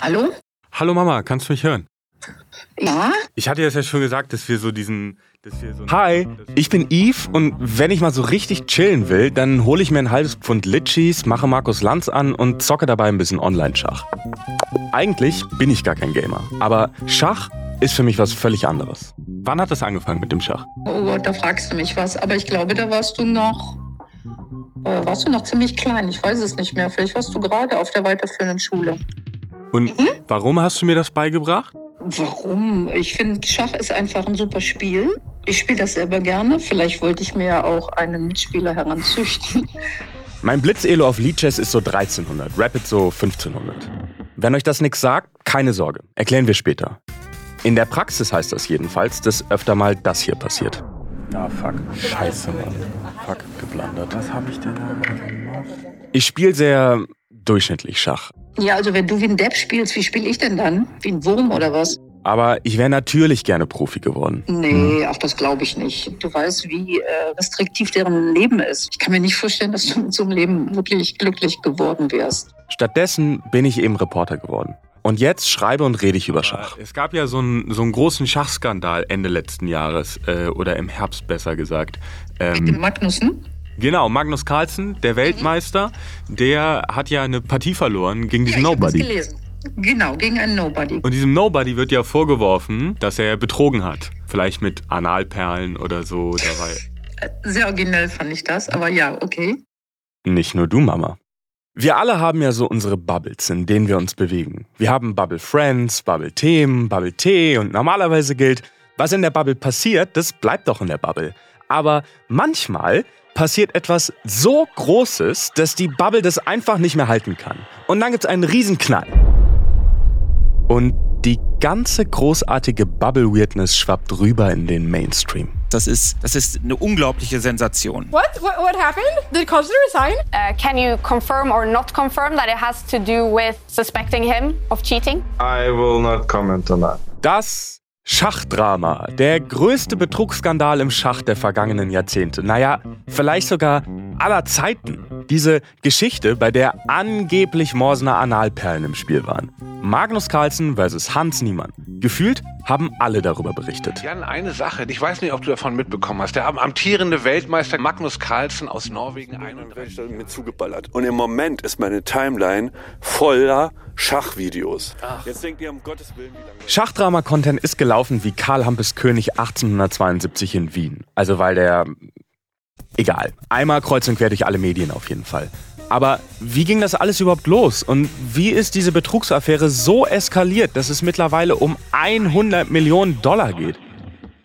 Hallo? Hallo Mama, kannst du mich hören? Ja? Ich hatte ja schon gesagt, dass wir so diesen. Dass wir so Hi, ich bin Yves und wenn ich mal so richtig chillen will, dann hole ich mir ein halbes Pfund Litchis, mache Markus Lanz an und zocke dabei ein bisschen Online-Schach. Eigentlich bin ich gar kein Gamer, aber Schach ist für mich was völlig anderes. Wann hat das angefangen mit dem Schach? Oh Gott, da fragst du mich was. Aber ich glaube, da warst du noch. Äh, warst du noch ziemlich klein? Ich weiß es nicht mehr. Vielleicht warst du gerade auf der weiterführenden Schule. Und warum hast du mir das beigebracht? Warum? Ich finde, Schach ist einfach ein super Spiel. Ich spiele das selber gerne. Vielleicht wollte ich mir auch einen Mitspieler heranzüchten. Mein Blitz-Elo auf Lichess ist so 1300, Rapid so 1500. Wenn euch das nichts sagt, keine Sorge, erklären wir später. In der Praxis heißt das jedenfalls, dass öfter mal das hier passiert. Ah, fuck. Scheiße, Mann. Fuck, geblandert. Was habe ich denn da gemacht? Ich spiele sehr durchschnittlich Schach. Ja, also wenn du wie ein Depp spielst, wie spiele ich denn dann? Wie ein Wurm oder was? Aber ich wäre natürlich gerne Profi geworden. Nee, ach, das glaube ich nicht. Du weißt, wie äh, restriktiv deren Leben ist. Ich kann mir nicht vorstellen, dass du mit so einem Leben wirklich glücklich geworden wärst. Stattdessen bin ich eben Reporter geworden. Und jetzt schreibe und rede ich über Schach. Es gab ja so einen, so einen großen Schachskandal Ende letzten Jahres, äh, oder im Herbst besser gesagt. Mit dem Magnussen? Genau, Magnus Carlsen, der Weltmeister, der hat ja eine Partie verloren gegen diesen ja, ich Nobody. gelesen. Genau, gegen einen Nobody. Und diesem Nobody wird ja vorgeworfen, dass er betrogen hat. Vielleicht mit Analperlen oder so dabei. Sehr originell fand ich das, aber ja, okay. Nicht nur du, Mama. Wir alle haben ja so unsere Bubbles, in denen wir uns bewegen. Wir haben Bubble Friends, Bubble Themen, Bubble Tee und normalerweise gilt, was in der Bubble passiert, das bleibt doch in der Bubble. Aber manchmal passiert etwas so Großes, dass die Bubble das einfach nicht mehr halten kann. Und dann gibt's einen Riesenknall. Und die ganze großartige Bubble-Weirdness schwappt rüber in den Mainstream. Das ist, das ist eine unglaubliche Sensation. What? What, what happened? Did Costa resign? Uh, can you confirm or not confirm that it has to do with suspecting him of cheating? I will not comment on that. Das Schachdrama, der größte Betrugsskandal im Schach der vergangenen Jahrzehnte. Naja, vielleicht sogar aller Zeiten. Diese Geschichte, bei der angeblich Morsener Analperlen im Spiel waren. Magnus Carlsen versus Hans Niemann. Gefühlt haben alle darüber berichtet. Jan, eine Sache, ich weiß nicht, ob du davon mitbekommen hast. Der amtierende Weltmeister Magnus Carlsen aus Norwegen 31. mit zugeballert. Und im Moment ist meine Timeline voller Schachvideos. Jetzt denkt ihr um Gottes Willen, wie lange. Schachdrama-Content ist gelaufen wie Karl Hampes König 1872 in Wien. Also weil der... Egal. Einmal kreuz und quer durch alle Medien auf jeden Fall. Aber wie ging das alles überhaupt los? Und wie ist diese Betrugsaffäre so eskaliert, dass es mittlerweile um 100 Millionen Dollar geht?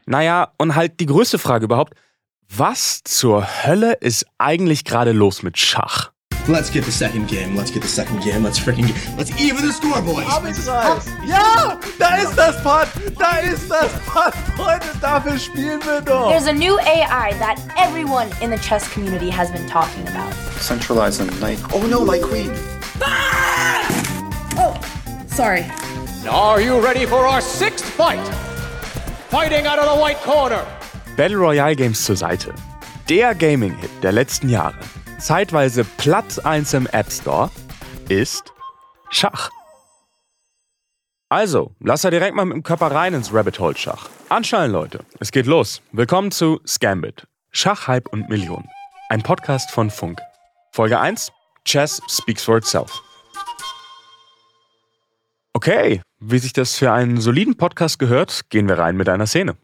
Naja, und halt die größte Frage überhaupt, was zur Hölle ist eigentlich gerade los mit Schach? Let's get the second game. Let's get the second game. Let's freaking get, let's even the score, boys. Ja, da ist das Pod, da ist das Pod, Freunde, dafür spielen wir doch. There's a new AI that everyone in the chess community has been talking about. Centralize on knight. Oh no, my queen. Ah! Oh, sorry. Are you ready for our sixth fight? Fighting out of the white corner. Battle Royale Games zur Seite. Der Gaming-Hit der letzten Jahre, zeitweise Platz 1 im App Store, ist Schach. Also, lasst da direkt mal mit dem Körper rein ins Rabbit Hole Schach. Anschnallen, Leute. Es geht los. Willkommen zu Scambit. Schach, Hype und Millionen. Ein Podcast von Funk. Folge 1. Chess speaks for itself. Okay, wie sich das für einen soliden Podcast gehört, gehen wir rein mit einer Szene.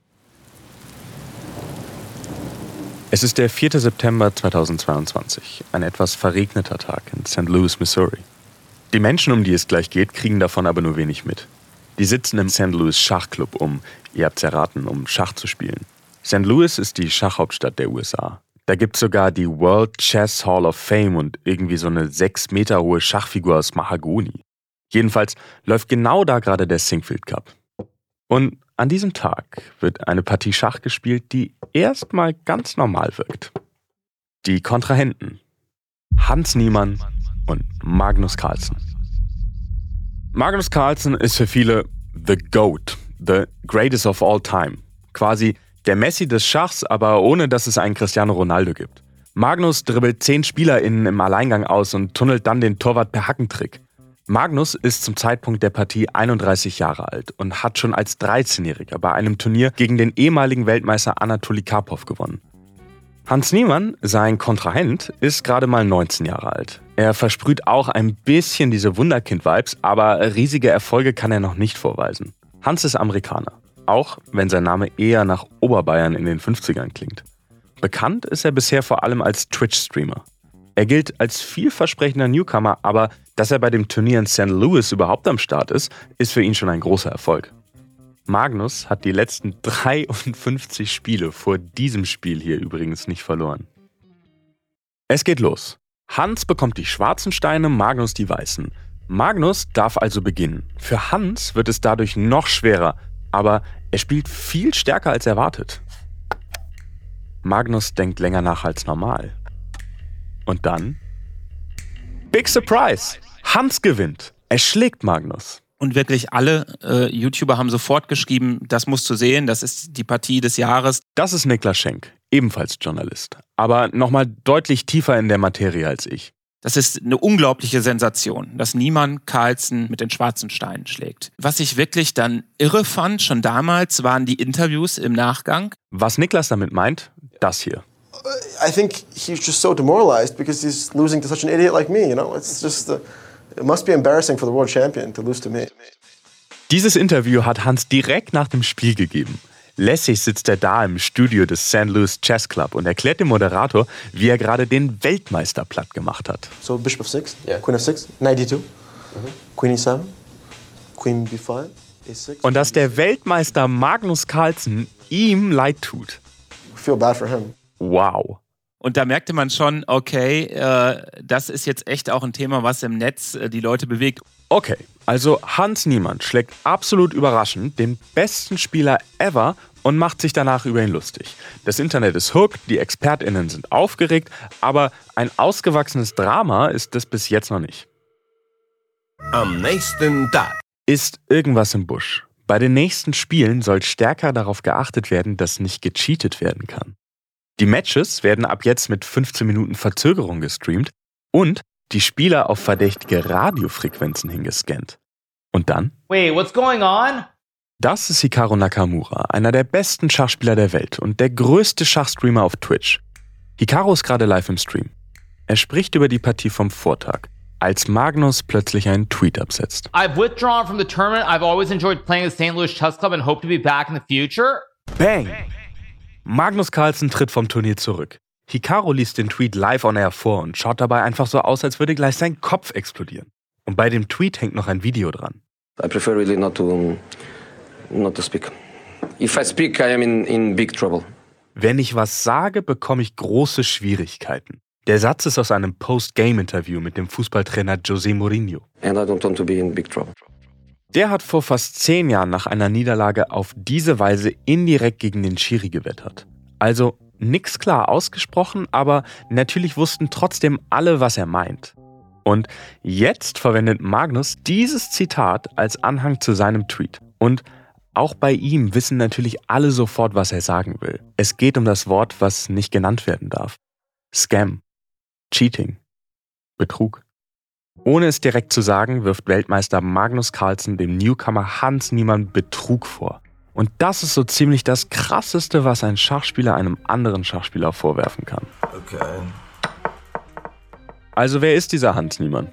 Es ist der 4. September 2022, ein etwas verregneter Tag in St. Louis, Missouri. Die Menschen, um die es gleich geht, kriegen davon aber nur wenig mit. Die sitzen im St. Louis Schachclub, um, ihr habt's erraten, um Schach zu spielen. St. Louis ist die Schachhauptstadt der USA. Da gibt's sogar die World Chess Hall of Fame und irgendwie so eine sechs Meter hohe Schachfigur aus Mahagoni. Jedenfalls läuft genau da gerade der Singfield Cup. Und an diesem Tag wird eine Partie Schach gespielt, die erstmal ganz normal wirkt. Die Kontrahenten Hans Niemann und Magnus Carlsen. Magnus Carlsen ist für viele the GOAT, the greatest of all time. Quasi der Messi des Schachs, aber ohne dass es einen Cristiano Ronaldo gibt. Magnus dribbelt zehn SpielerInnen im Alleingang aus und tunnelt dann den Torwart per Hackentrick. Magnus ist zum Zeitpunkt der Partie 31 Jahre alt und hat schon als 13-Jähriger bei einem Turnier gegen den ehemaligen Weltmeister Anatoli Karpov gewonnen. Hans Niemann, sein Kontrahent, ist gerade mal 19 Jahre alt. Er versprüht auch ein bisschen diese Wunderkind-Vibes, aber riesige Erfolge kann er noch nicht vorweisen. Hans ist Amerikaner, auch wenn sein Name eher nach Oberbayern in den 50ern klingt. Bekannt ist er bisher vor allem als Twitch-Streamer. Er gilt als vielversprechender Newcomer, aber dass er bei dem Turnier in St. Louis überhaupt am Start ist, ist für ihn schon ein großer Erfolg. Magnus hat die letzten 53 Spiele vor diesem Spiel hier übrigens nicht verloren. Es geht los. Hans bekommt die schwarzen Steine, Magnus die weißen. Magnus darf also beginnen. Für Hans wird es dadurch noch schwerer, aber er spielt viel stärker als erwartet. Magnus denkt länger nach als normal. Und dann? Big Surprise! Hans gewinnt. Er schlägt Magnus. Und wirklich alle äh, YouTuber haben sofort geschrieben, das musst du sehen, das ist die Partie des Jahres. Das ist Niklas Schenk, ebenfalls Journalist, aber nochmal deutlich tiefer in der Materie als ich. Das ist eine unglaubliche Sensation, dass niemand Carlsen mit den schwarzen Steinen schlägt. Was ich wirklich dann irre fand, schon damals, waren die Interviews im Nachgang. Was Niklas damit meint, das hier. I think he's just so demoralized because he's losing to such an idiot like me, you know? It's just, uh, it must be embarrassing for the world champion to lose to me. Dieses Interview hat Hans direkt nach dem Spiel gegeben. Lässig sitzt er da im Studio des St. Louis Chess Club und erklärt dem Moderator, wie er gerade den Weltmeister platt gemacht hat. So Bishop of 6, yeah. Queen of 6, 92, mm -hmm. Queen E7, Queen B5, A6. Und dass der Weltmeister Magnus Carlsen ihm leid tut. Feel bad for him. Wow. Und da merkte man schon, okay, äh, das ist jetzt echt auch ein Thema, was im Netz äh, die Leute bewegt. Okay, also Hans Niemann schlägt absolut überraschend den besten Spieler ever und macht sich danach über ihn lustig. Das Internet ist hooked, die ExpertInnen sind aufgeregt, aber ein ausgewachsenes Drama ist das bis jetzt noch nicht. Am nächsten Tag. Ist irgendwas im Busch. Bei den nächsten Spielen soll stärker darauf geachtet werden, dass nicht gecheatet werden kann. Die Matches werden ab jetzt mit 15 Minuten Verzögerung gestreamt und die Spieler auf verdächtige Radiofrequenzen hingescannt. Und dann? Wait, what's going on? Das ist Hikaru Nakamura, einer der besten Schachspieler der Welt und der größte Schachstreamer auf Twitch. Hikaru ist gerade live im Stream. Er spricht über die Partie vom Vortag, als Magnus plötzlich einen Tweet absetzt. I've withdrawn from the tournament. I've always enjoyed playing the St. Louis Chess Club and hope to be back in the future. Bang! Magnus Carlsen tritt vom Turnier zurück. Hikaru liest den Tweet live on air vor und schaut dabei einfach so aus, als würde gleich sein Kopf explodieren. Und bei dem Tweet hängt noch ein Video dran. I prefer really not to, not to speak. If I speak, I am in, in big trouble. Wenn ich was sage, bekomme ich große Schwierigkeiten. Der Satz ist aus einem Post-Game-Interview mit dem Fußballtrainer José Mourinho. And I don't want to be in big trouble. Der hat vor fast zehn Jahren nach einer Niederlage auf diese Weise indirekt gegen den Schiri gewettert. Also nix klar ausgesprochen, aber natürlich wussten trotzdem alle, was er meint. Und jetzt verwendet Magnus dieses Zitat als Anhang zu seinem Tweet. Und auch bei ihm wissen natürlich alle sofort, was er sagen will. Es geht um das Wort, was nicht genannt werden darf. Scam. Cheating. Betrug. Ohne es direkt zu sagen, wirft Weltmeister Magnus Carlsen dem Newcomer Hans Niemann Betrug vor. Und das ist so ziemlich das Krasseste, was ein Schachspieler einem anderen Schachspieler vorwerfen kann. Okay. Also wer ist dieser Hans Niemann?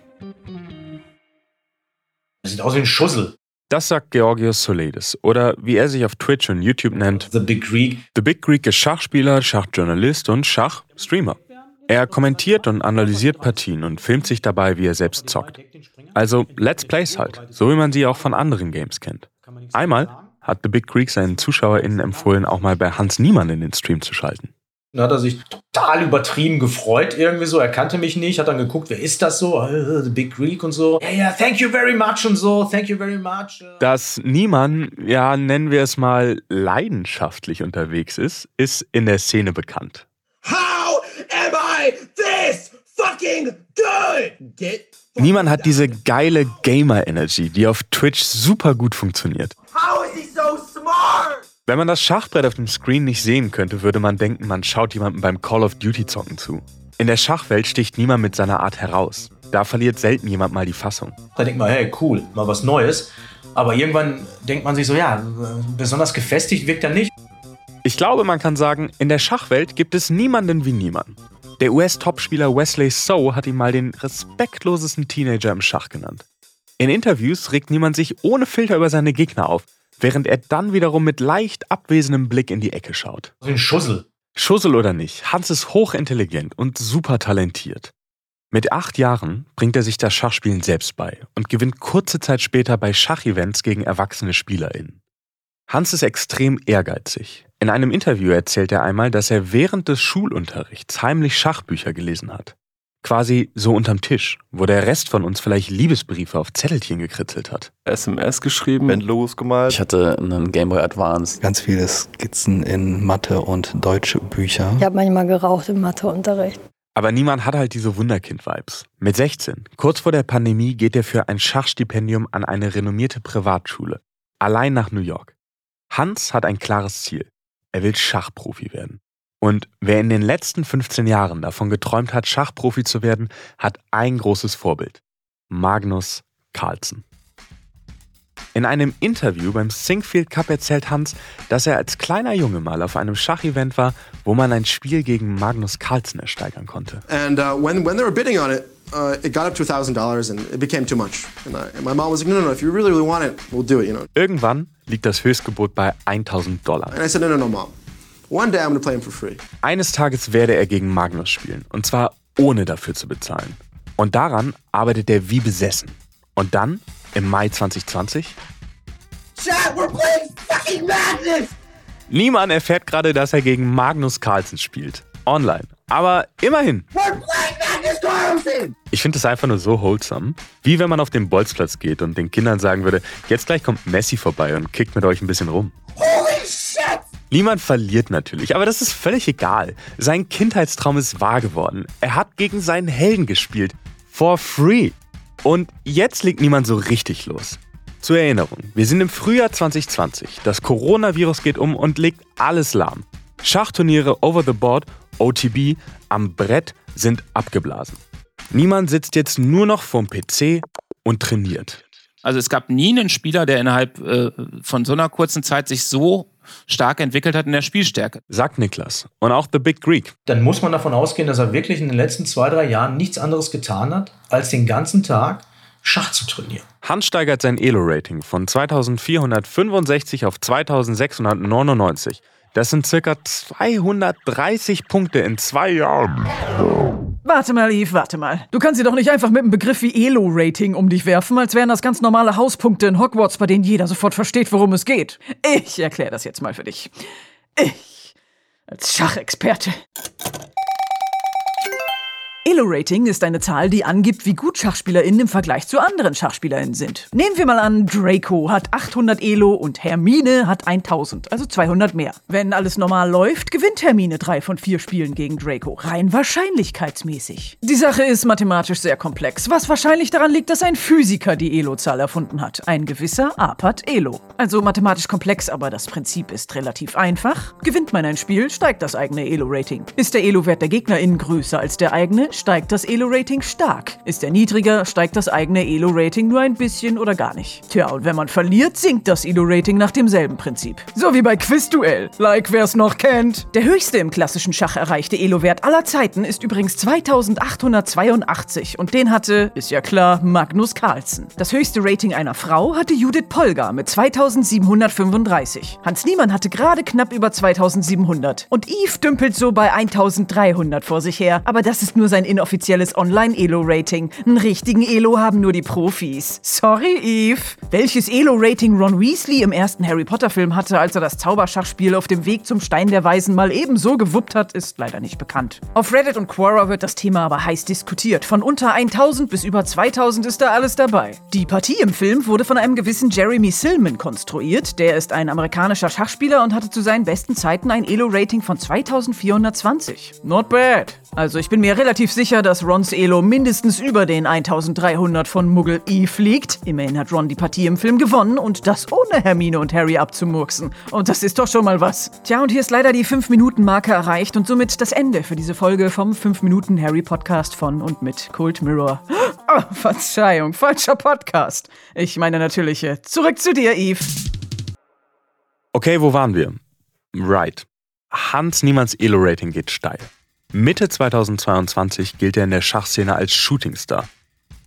Er sieht aus wie ein Schussel. Das sagt Georgios Soledis oder wie er sich auf Twitch und YouTube nennt. The Big Greek. The Big Greek ist Schachspieler, Schachjournalist und Schachstreamer. Er kommentiert und analysiert Partien und filmt sich dabei, wie er selbst zockt. Also Let's Plays halt, so wie man sie auch von anderen Games kennt. Einmal hat The Big Greek seinen ZuschauerInnen empfohlen, auch mal bei Hans Niemann in den Stream zu schalten. Da hat er sich total übertrieben gefreut, irgendwie so. Er kannte mich nicht, hat dann geguckt, wer ist das so? Uh, the Big Greek und so. Ja, ja, thank you very much und so, thank you very much. Dass Niemann, ja, nennen wir es mal, leidenschaftlich unterwegs ist, ist in der Szene bekannt. This fucking good? Get Niemann hat diese geile Gamer-Energy, die auf Twitch super gut funktioniert. How is he so smart? Wenn man das Schachbrett auf dem Screen nicht sehen könnte, würde man denken, man schaut jemandem beim Call of Duty zocken zu. In der Schachwelt sticht niemand mit seiner Art heraus. Da verliert selten jemand mal die Fassung. Da denkt man, hey, cool, mal was Neues. Aber irgendwann denkt man sich so, ja, besonders gefestigt wirkt er nicht. Ich glaube, man kann sagen, in der Schachwelt gibt es niemanden wie niemand. Der US-Topspieler Wesley So hat ihn mal den respektlosesten Teenager im Schach genannt. In Interviews regt niemand sich ohne Filter über seine Gegner auf, während er dann wiederum mit leicht abwesendem Blick in die Ecke schaut. Ein Schussel. Schussel oder nicht, Hans ist hochintelligent und super talentiert. Mit acht Jahren bringt er sich das Schachspielen selbst bei und gewinnt kurze Zeit später bei Schachevents gegen erwachsene SpielerInnen. Hans ist extrem ehrgeizig. In einem Interview erzählt er einmal, dass er während des Schulunterrichts heimlich Schachbücher gelesen hat. Quasi so unterm Tisch, wo der Rest von uns vielleicht Liebesbriefe auf Zettelchen gekritzelt hat. SMS geschrieben, Bandlogos gemalt. Ich hatte einen Game Boy Advance. Ganz viele Skizzen in Mathe und deutsche Bücher. Ich habe manchmal geraucht im Matheunterricht. Aber niemand hat halt diese Wunderkind-Vibes. Mit 16, kurz vor der Pandemie, geht er für ein Schachstipendium an eine renommierte Privatschule. Allein nach New York. Hans hat ein klares Ziel. Er will Schachprofi werden. Und wer in den letzten 15 Jahren davon geträumt hat, Schachprofi zu werden, hat ein großes Vorbild. Magnus Carlsen. In einem Interview beim Singfield Cup erzählt Hans, dass er als kleiner Junge mal auf einem Schachevent war, wo man ein Spiel gegen Magnus Carlsen ersteigern konnte. And uh, when, when they were bidding on it, uh, it got up to $1,000 and it became too much. And, I, and my mom was like, no, no, no, if you really, really want it, we'll do it, you know. Irgendwann liegt das Höchstgebot bei 1000 Dollar. And I said, no, no, no, mom. One day I'm gonna play him for free. Eines Tages werde er gegen Magnus spielen. Und zwar ohne dafür zu bezahlen. Und daran arbeitet er wie besessen. Und dann, im Mai 2020, Chat, we're playing fucking Magnus! niemand erfährt gerade, dass er gegen Magnus Carlsen spielt. Online. Aber immerhin. Ich finde das einfach nur so wholesome. Wie wenn man auf den Bolzplatz geht und den Kindern sagen würde, jetzt gleich kommt Messi vorbei und kickt mit euch ein bisschen rum. Holy shit! Niemand verliert natürlich, aber das ist völlig egal. Sein Kindheitstraum ist wahr geworden. Er hat gegen seinen Helden gespielt. For free. Und jetzt legt niemand so richtig los. Zur Erinnerung, wir sind im Frühjahr 2020. Das Coronavirus geht um und legt alles lahm. Schachturniere over the board, OTB, am Brett sind abgeblasen. Niemand sitzt jetzt nur noch vorm PC und trainiert. Also es gab nie einen Spieler, der innerhalb äh, von so einer kurzen Zeit sich so stark entwickelt hat in der Spielstärke. Sagt Niklas. Und auch The Big Greek. Dann muss man davon ausgehen, dass er wirklich in den letzten zwei, drei Jahren nichts anderes getan hat, als den ganzen Tag Schach zu trainieren. Hans steigert sein Elo-Rating von 2465 auf 2699. Das sind circa 230 Punkte in zwei Jahren. Warte mal, Eve, warte mal. Du kannst sie doch nicht einfach mit einem Begriff wie Elo-Rating um dich werfen, als wären das ganz normale Hauspunkte in Hogwarts, bei denen jeder sofort versteht, worum es geht. Ich erkläre das jetzt mal für dich. Ich, als Schachexperte. Elo-Rating ist eine Zahl, die angibt, wie gut SchachspielerInnen im Vergleich zu anderen SchachspielerInnen sind. Nehmen wir mal an, Draco hat 800 Elo und Hermine hat 1000, also 200 mehr. Wenn alles normal läuft, gewinnt Hermine drei von vier Spielen gegen Draco, rein wahrscheinlichkeitsmäßig. Die Sache ist mathematisch sehr komplex, was wahrscheinlich daran liegt, dass ein Physiker die Elo-Zahl erfunden hat. Ein gewisser Apat Elo. Also mathematisch komplex, aber das Prinzip ist relativ einfach. Gewinnt man ein Spiel, steigt das eigene Elo-Rating. Ist der Elo-Wert der GegnerInnen größer als der eigene, steigt das Elo-Rating stark. Ist er niedriger, steigt das eigene Elo-Rating nur ein bisschen oder gar nicht. Tja, und wenn man verliert, sinkt das Elo-Rating nach demselben Prinzip. So wie bei Quizduell. Like wer's noch kennt. Der höchste im klassischen Schach erreichte Elo-Wert aller Zeiten ist übrigens 2882 und den hatte, ist ja klar, Magnus Carlsen. Das höchste Rating einer Frau hatte Judith Polgar mit 2735. Hans Niemann hatte gerade knapp über 2700 und Eve dümpelt so bei 1300 vor sich her, aber das ist nur sein inoffizielles Online-Elo-Rating. Einen richtigen Elo haben nur die Profis. Sorry, Eve. Welches Elo-Rating Ron Weasley im ersten Harry Potter-Film hatte, als er das Zauberschachspiel auf dem Weg zum Stein der Weisen mal ebenso gewuppt hat, ist leider nicht bekannt. Auf Reddit und Quora wird das Thema aber heiß diskutiert. Von unter 1000 bis über 2000 ist da alles dabei. Die Partie im Film wurde von einem gewissen Jeremy Silman konstruiert. Der ist ein amerikanischer Schachspieler und hatte zu seinen besten Zeiten ein Elo-Rating von 2420. Not bad. Also ich bin mir relativ sicher, dass Rons Elo mindestens über den 1300 von Muggel Eve liegt. Immerhin hat Ron die Partie im Film gewonnen und das ohne Hermine und Harry abzumurksen. Und das ist doch schon mal was. Tja, und hier ist leider die 5-Minuten-Marke erreicht und somit das Ende für diese Folge vom 5-Minuten-Harry-Podcast von und mit Cold Mirror. Oh, Verzeihung, falscher Podcast. Ich meine natürlich, äh, zurück zu dir, Eve. Okay, wo waren wir? Right. Hans Niemanns Elo-Rating geht steil. Mitte 2022 gilt er in der Schachszene als Shootingstar.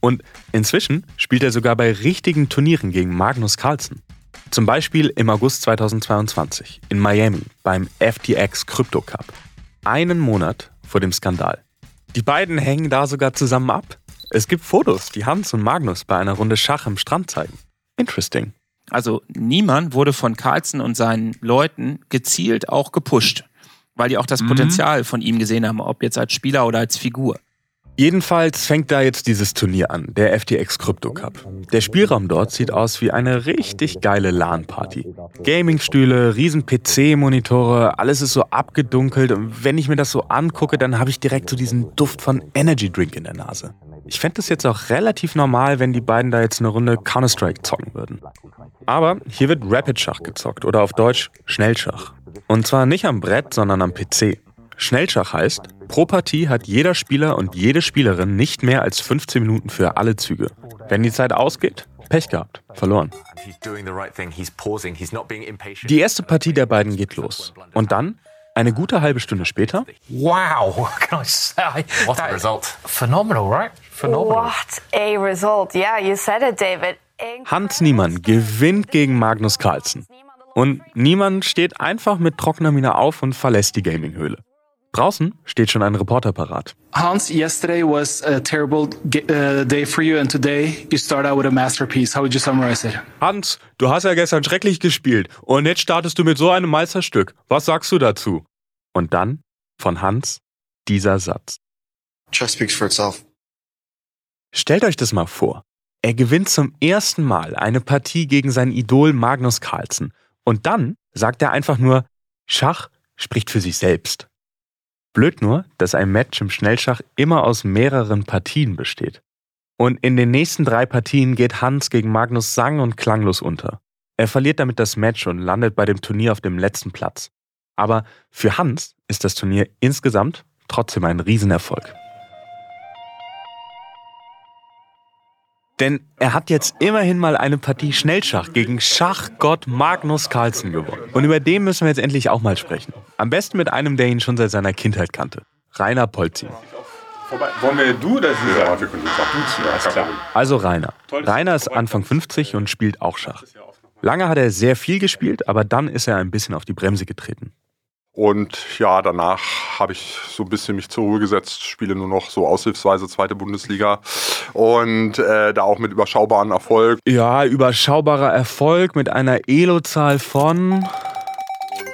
Und inzwischen spielt er sogar bei richtigen Turnieren gegen Magnus Carlsen. Zum Beispiel im August 2022 in Miami beim FTX Crypto Cup. Einen Monat vor dem Skandal. Die beiden hängen da sogar zusammen ab. Es gibt Fotos, die Hans und Magnus bei einer Runde Schach im Strand zeigen. Interesting. Also niemand wurde von Carlsen und seinen Leuten gezielt auch gepusht, weil die auch das Mhm. Potenzial von ihm gesehen haben, ob jetzt als Spieler oder als Figur. Jedenfalls fängt da jetzt dieses Turnier an, der FTX Crypto Cup. Der Spielraum dort sieht aus wie eine richtig geile LAN-Party. Gamingstühle, riesen PC-Monitore, alles ist so abgedunkelt und wenn ich mir das so angucke, dann habe ich direkt so diesen Duft von Energy Drink in der Nase. Ich fände es jetzt auch relativ normal, wenn die beiden da jetzt eine Runde Counter-Strike zocken würden. Aber hier wird Rapid Schach gezockt oder auf Deutsch Schnellschach. Und zwar nicht am Brett, sondern am PC. Schnellschach heißt, pro Partie hat jeder Spieler und jede Spielerin nicht mehr als 15 Minuten für alle Züge. Wenn die Zeit ausgeht, Pech gehabt, verloren. Die erste Partie der beiden geht los. Und dann, eine gute halbe Stunde später, Wow, what can I say? What a result. Phenomenal, right? Phenomenal. What a result. Yeah, you said it, David. Hans Niemann gewinnt gegen Magnus Carlsen. Und Niemann steht einfach mit trockener Miene auf und verlässt die Gaminghöhle. Draußen steht schon ein Reporter parat. Hans, yesterday was a terrible uh, day for you, and today you start out with a masterpiece. How would you summarize it? Hans, du hast ja gestern schrecklich gespielt und jetzt startest du mit so einem Meisterstück. Was sagst du dazu? Und dann von Hans dieser Satz. Chess speaks for itself. Stellt euch das mal vor. Er gewinnt zum ersten Mal eine Partie gegen sein Idol Magnus Carlsen. Und dann sagt er einfach nur, Schach spricht für sich selbst. Blöd nur, dass ein Match im Schnellschach immer aus mehreren Partien besteht. Und in den nächsten drei Partien geht Hans gegen Magnus sang- und klanglos unter. Er verliert damit das Match und landet bei dem Turnier auf dem letzten Platz. Aber für Hans ist das Turnier insgesamt trotzdem ein Riesenerfolg. Denn er hat jetzt immerhin mal eine Partie Schnellschach gegen Schachgott Magnus Carlsen gewonnen. Und über den müssen wir jetzt endlich auch mal sprechen. Am besten mit einem, der ihn schon seit seiner Kindheit kannte. Rainer Polzin. Wollen wir du oder sie Ja, wir können duzen. Ja, klar. Also Rainer. Rainer ist Anfang 50 und spielt auch Schach. Lange hat er sehr viel gespielt, aber dann ist er ein bisschen auf die Bremse getreten. Und ja, danach habe ich so ein bisschen mich zur Ruhe gesetzt, spiele nur noch so aushilfsweise zweite Bundesliga und äh, da auch mit überschaubaren Erfolg. Ja, überschaubarer Erfolg mit einer Elo-Zahl von...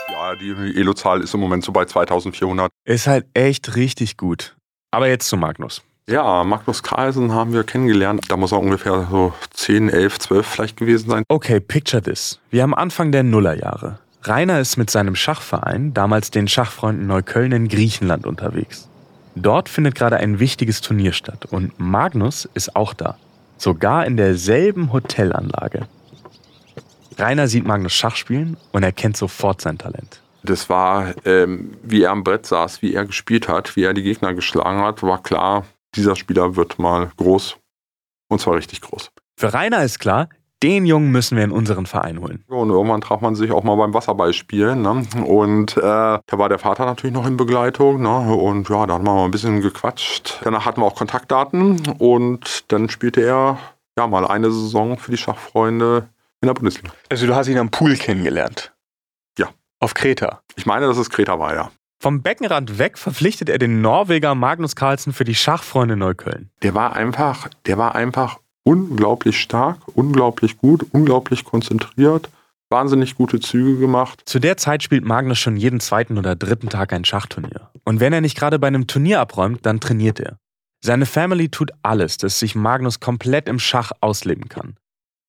Ja, die Elo-Zahl ist im Moment so bei 2400. Ist halt echt richtig gut. Aber jetzt zu Magnus. Ja, Magnus Carlsen haben wir kennengelernt. Da muss er ungefähr so 10, 11, 12 vielleicht gewesen sein. Okay, picture this. Wir haben Anfang der Nullerjahre. Rainer ist mit seinem Schachverein, damals den Schachfreunden Neukölln in Griechenland unterwegs. Dort findet gerade ein wichtiges Turnier statt und Magnus ist auch da. Sogar in derselben Hotelanlage. Rainer sieht Magnus Schach spielen und erkennt sofort sein Talent. Das war, ähm, wie er am Brett saß, wie er gespielt hat, wie er die Gegner geschlagen hat, war klar, dieser Spieler wird mal groß. Und zwar richtig groß. Für Rainer ist klar, den Jungen müssen wir in unseren Verein holen. Und irgendwann traf man sich auch mal beim Wasserballspielen. Ne? Und äh, da war der Vater natürlich noch in Begleitung. Ne? Und ja, da haben wir mal ein bisschen gequatscht. Danach hatten wir auch Kontaktdaten und dann spielte er ja mal eine Saison für die Schachfreunde in der Bundesliga. Also du hast ihn am Pool kennengelernt? Ja. Auf Kreta? Ich meine, dass es Kreta war, ja. Vom Beckenrand weg verpflichtet er den Norweger Magnus Carlsen für die Schachfreunde Neukölln. Der war einfach, der war einfach unglaublich stark, unglaublich gut, unglaublich konzentriert, wahnsinnig gute Züge gemacht. Zu der Zeit spielt Magnus schon jeden zweiten oder dritten Tag ein Schachturnier. Und wenn er nicht gerade bei einem Turnier abräumt, dann trainiert er. Seine Family tut alles, dass sich Magnus komplett im Schach ausleben kann.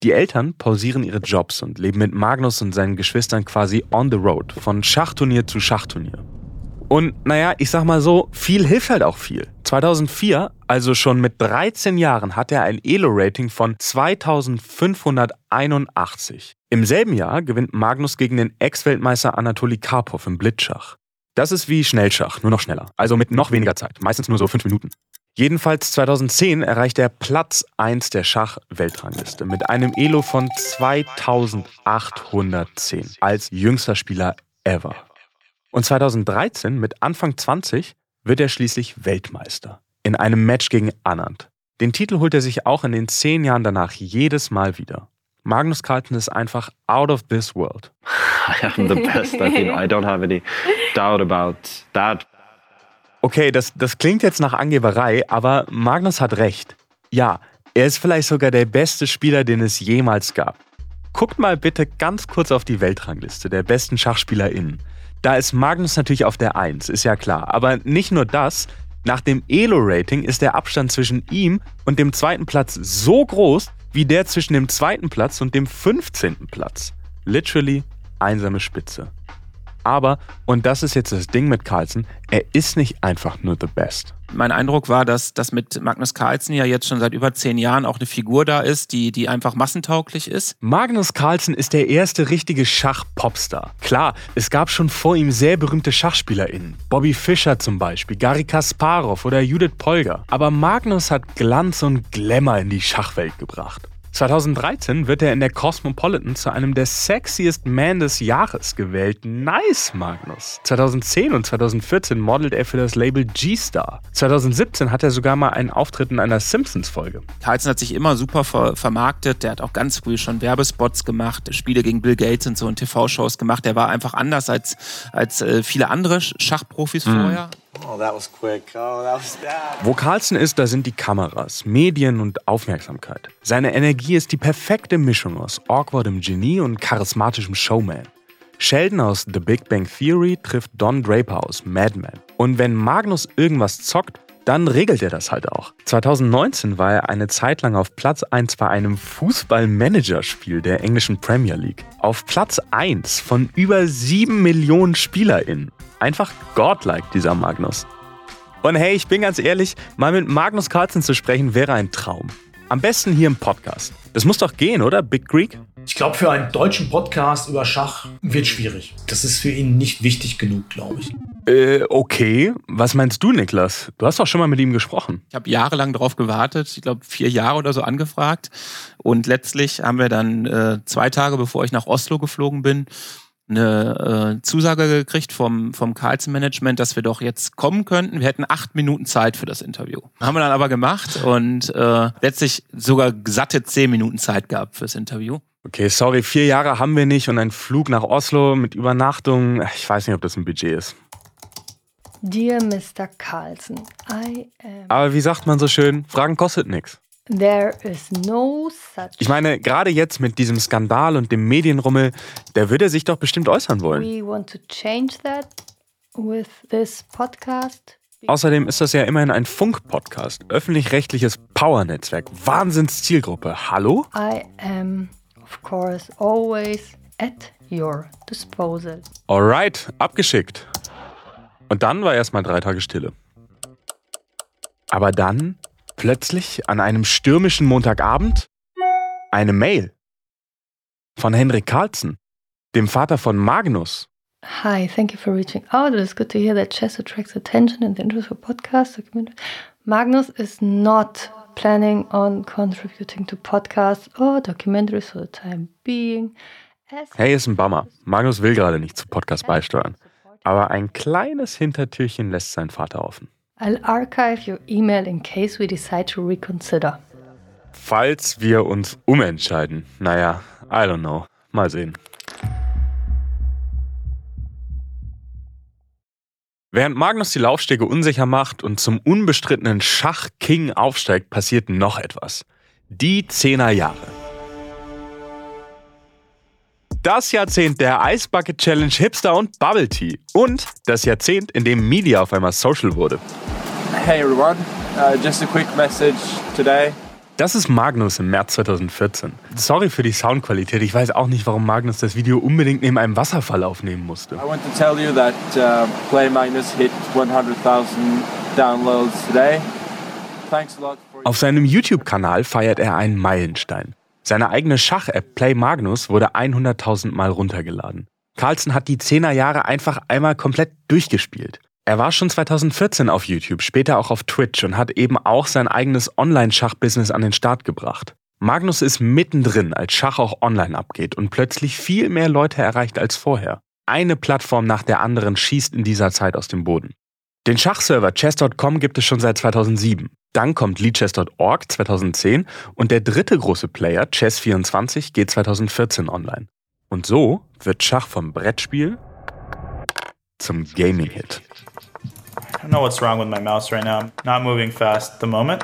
Die Eltern pausieren ihre Jobs und leben mit Magnus und seinen Geschwistern quasi on the road, von Schachturnier zu Schachturnier. Und naja, ich sag mal so, viel hilft halt auch viel. 2004, also schon mit 13 Jahren, hat er ein Elo-Rating von 2581. Im selben Jahr gewinnt Magnus gegen den Ex-Weltmeister Anatoli Karpov im Blitzschach. Das ist wie Schnellschach, nur noch schneller. Also mit noch weniger Zeit, meistens nur so 5 Minuten. Jedenfalls 2010 erreicht er Platz 1 der Schach-Weltrangliste mit einem Elo von 2810 als jüngster Spieler ever. Und 2013 mit Anfang 20 wird er schließlich Weltmeister in einem Match gegen Anand. Den Titel holt er sich auch in den zehn Jahren danach jedes Mal wieder. Magnus Carlsen ist einfach out of this world. I am the best. I, think I don't have any doubt about that. Okay, das, das klingt jetzt nach Angeberei, aber Magnus hat recht. Ja, er ist vielleicht sogar der beste Spieler, den es jemals gab. Guckt mal bitte ganz kurz auf die Weltrangliste der besten SchachspielerInnen. Da ist Magnus natürlich auf der 1, ist ja klar. Aber nicht nur das, nach dem Elo-Rating ist der Abstand zwischen ihm und dem zweiten Platz so groß wie der zwischen dem zweiten Platz und dem 15. Platz. Literally einsame Spitze. Aber, und das ist jetzt das Ding mit Carlsen, er ist nicht einfach nur the best. Mein Eindruck war, dass, dass mit Magnus Carlsen ja jetzt schon seit über zehn Jahren auch eine Figur da ist, die, die einfach massentauglich ist. Magnus Carlsen ist der erste richtige Schach-Popstar. Klar, es gab schon vor ihm sehr berühmte SchachspielerInnen. Bobby Fischer zum Beispiel, Gary Kasparov oder Judith Polgar. Aber Magnus hat Glanz und Glamour in die Schachwelt gebracht. 2013 wird er in der Cosmopolitan zu einem der sexiest Men des Jahres gewählt. Nice, Magnus. 2010 und 2014 modelt er für das Label G-Star. 2017 hat er sogar mal einen Auftritt in einer Simpsons-Folge. Carlsen hat sich immer super ver vermarktet. Der hat auch ganz früh schon Werbespots gemacht, Spiele gegen Bill Gates und so und TV-Shows gemacht. Der war einfach anders als, als äh, viele andere Schachprofis mhm. vorher. Oh, that was quick. Oh, that was bad. Wo Carlsen ist, da sind die Kameras, Medien und Aufmerksamkeit. Seine Energie ist die perfekte Mischung aus awkwardem Genie und charismatischem Showman. Sheldon aus The Big Bang Theory trifft Don Draper aus Mad Men. Und wenn Magnus irgendwas zockt, dann regelt er das halt auch. 2019 war er eine Zeit lang auf Platz 1 bei einem Fußball-Manager-Spiel der englischen Premier League. Auf Platz 1 von über 7 Millionen SpielerInnen. Einfach godlike, dieser Magnus. Und hey, ich bin ganz ehrlich, mal mit Magnus Carlsen zu sprechen wäre ein Traum. Am besten hier im Podcast. Das muss doch gehen, oder, Big Greek? Ich glaube, für einen deutschen Podcast über Schach wird schwierig. Das ist für ihn nicht wichtig genug, glaube ich. Äh, okay. Was meinst du, Niklas? Du hast doch schon mal mit ihm gesprochen. Ich habe jahrelang darauf gewartet, ich glaube vier Jahre oder so angefragt. Und letztlich haben wir dann äh, zwei Tage, bevor ich nach Oslo geflogen bin, eine äh, Zusage gekriegt vom, vom Carlsen Management, dass wir doch jetzt kommen könnten. Wir hätten acht Minuten Zeit für das Interview. Haben wir dann aber gemacht und äh, letztlich sogar satte zehn Minuten Zeit gehabt fürs Interview. Okay, sorry, vier Jahre haben wir nicht und ein Flug nach Oslo mit Übernachtung. Ich weiß nicht, ob das ein Budget ist. Dear Mr. Carlsen, I am. Aber wie sagt man so schön, Fragen kostet nichts. There is no such ich meine, gerade jetzt mit diesem Skandal und dem Medienrummel, der würde sich doch bestimmt äußern wollen. We want to change that with this podcast. Außerdem ist das ja immerhin ein Funk-Podcast, öffentlich-rechtliches Power-Netzwerk, Wahnsinnszielgruppe. Hallo? I am, of course, always at your disposal. Alright, abgeschickt. Und dann war erstmal drei Tage Stille. Aber dann plötzlich an einem stürmischen Montagabend eine Mail von Henrik Carlsen, dem Vater von Magnus. Hi, thank you for reaching out. It is good to hear that chess attracts attention and interest for podcasts. Magnus is not planning on contributing to podcasts or documentaries for the time being. Hey, ist ein Bummer. Magnus will gerade nicht zu Podcasts beisteuern. Aber ein kleines Hintertürchen lässt sein Vater offen. I'll archive your email in case we decide to reconsider. Falls wir uns umentscheiden. Naja, I don't know. Mal sehen. Während Magnus die Laufstege unsicher macht und zum unbestrittenen Schachking aufsteigt, passiert noch etwas. Die Zehnerjahre. Das Jahrzehnt der Ice Bucket Challenge Hipster und Bubble Tea. Und das Jahrzehnt, in dem Media auf einmal social wurde. Hey everyone, uh, just a quick message today. Das ist Magnus im März 2014. Sorry für die Soundqualität. Ich weiß auch nicht, warum Magnus das Video unbedingt neben einem Wasserfall aufnehmen musste. I want to tell you that uh, Play Magnus hit 100,000 downloads today. Thanks a lot for Auf seinem YouTube-Kanal feiert er einen Meilenstein. Seine eigene Schach-App Play Magnus wurde 100.000 Mal runtergeladen. Carlsen hat die 10er Jahre einfach einmal komplett durchgespielt. Er war schon 2014 auf YouTube, später auch auf Twitch und hat eben auch sein eigenes Online-Schach-Business an den Start gebracht. Magnus ist mittendrin, als Schach auch online abgeht und plötzlich viel mehr Leute erreicht als vorher. Eine Plattform nach der anderen schießt in dieser Zeit aus dem Boden. Den Schachserver chess.com gibt es schon seit 2007. Dann kommt leadchess.org 2010 und der dritte große Player, Chess24, geht 2014 online. Und so wird Schach vom Brettspiel zum Gaming-Hit. I don't know what's wrong with my mouse right now. Not moving fast at the moment.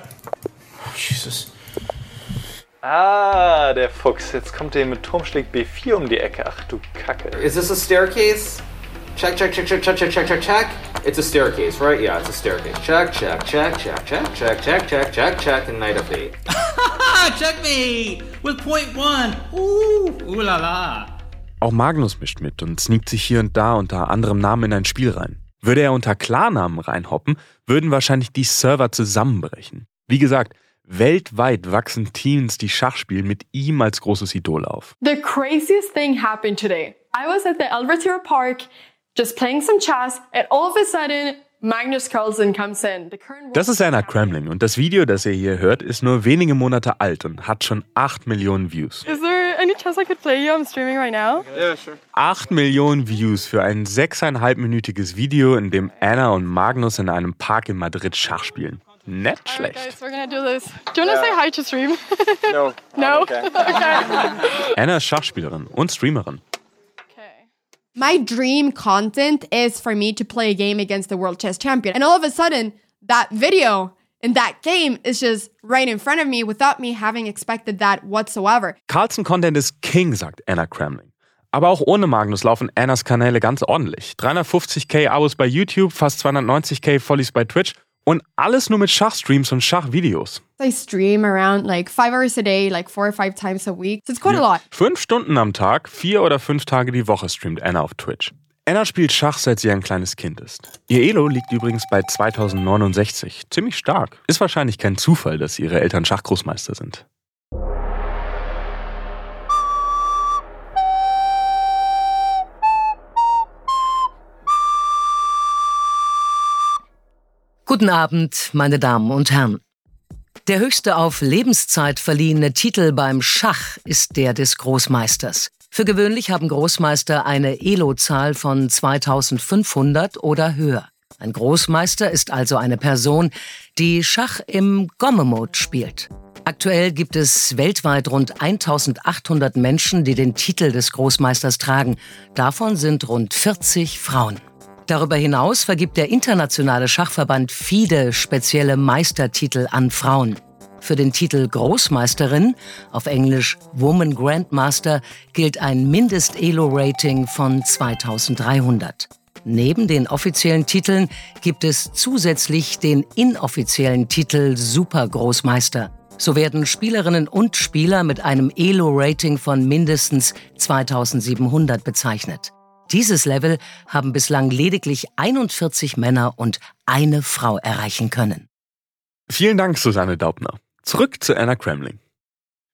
Oh, Jesus. Ah, der Fuchs. Jetzt kommt der mit Turmschläg B4 um die Ecke. Ach du Kacke. Is this a staircase? Check, check, check, check, check, check, check, check, check. It's a staircase, right? Yeah, it's a staircase. Check, check, check, check, check, check, check, check, check, check, and knight of eight. Checkmate! With point one! Ooh, ooh la la. Auch Magnus mischt mit und sneakt sich hier und da unter anderem Namen in ein Spiel rein. Würde er unter Klarnamen reinhoppen, würden wahrscheinlich die Server zusammenbrechen. Wie gesagt, weltweit wachsen Teens, die Schach spielen, mit ihm als großes Idol auf. The craziest thing happened today. I was at the Albertira Park just playing some chess, and all of a sudden, Magnus Carlsen comes in. Das ist Anna Kremling und das Video, das ihr hier hört, ist nur wenige Monate alt und hat schon 8 Millionen Views. Is there any chess I could play you? I'm streaming right now. Yeah, sure. 8 Millionen Views für ein sechseinhalbminütiges Video, in dem Anna und Magnus in einem Park in Madrid Schach spielen. Nicht schlecht. Guys, we're gonna do this. Do you wanna say hi to stream? No. no? okay. okay. Anna ist Schachspielerin und Streamerin. My dream content is for me to play a game against the world chess champion. And all of a sudden, that video in that game is just right in front of me without me having expected that whatsoever. Carlson Content ist King, sagt Anna Kremling. Aber auch ohne Magnus laufen Annas Kanäle ganz ordentlich. 350k Abos bei YouTube, fast 290k Follies bei Twitch und alles nur mit Schachstreams und Schachvideos. I stream around like five hours a day, like four or five times a week. So it's quite a lot. Fünf Stunden am Tag, vier oder fünf Tage die Woche streamt Anna auf Twitch. Anna spielt Schach, seit sie ein kleines Kind ist. Ihr Elo liegt übrigens bei 2069. Ziemlich stark. Ist wahrscheinlich kein Zufall, dass ihre Eltern Schachgroßmeister sind. Guten Abend, meine Damen und Herren. Der höchste auf Lebenszeit verliehene Titel beim Schach ist der des Großmeisters. Für gewöhnlich haben Großmeister eine Elo-Zahl von 2500 oder höher. Ein Großmeister ist also eine Person, die Schach im Gomme-Mode spielt. Aktuell gibt es weltweit rund 1800 Menschen, die den Titel des Großmeisters tragen. Davon sind rund 40 Frauen. Darüber hinaus vergibt der internationale Schachverband FIDE spezielle Meistertitel an Frauen. Für den Titel Großmeisterin, auf Englisch Woman Grandmaster, gilt ein Mindest-Elo-Rating von 2300. Neben den offiziellen Titeln gibt es zusätzlich den inoffiziellen Titel Supergroßmeister. So werden Spielerinnen und Spieler mit einem Elo-Rating von mindestens 2700 bezeichnet. Dieses Level haben bislang lediglich 41 Männer und eine Frau erreichen können. Vielen Dank, Susanne Daubner. Zurück zu Anna Kremling.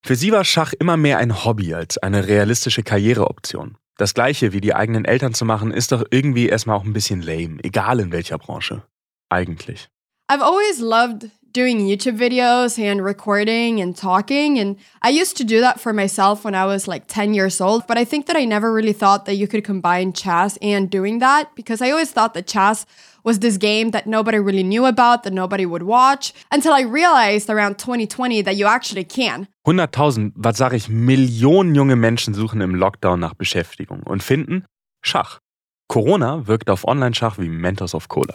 Für sie war Schach immer mehr ein Hobby als eine realistische Karriereoption. Das gleiche wie die eigenen Eltern zu machen, ist doch irgendwie erstmal auch ein bisschen lame, egal in welcher Branche. Eigentlich. I've always loved doing YouTube videos and recording and talking. And I used to do that for myself when I was like 10 years old. But I think that I never really thought that you could combine chess and doing that because I always thought that chess was this game that nobody really knew about, that nobody would watch, until I realized around 2020 that you actually can. 100.000, was sag ich, Millionen junge Menschen suchen im Lockdown nach Beschäftigung und finden Schach. Corona wirkt auf Online-Schach wie Mentos auf Cola.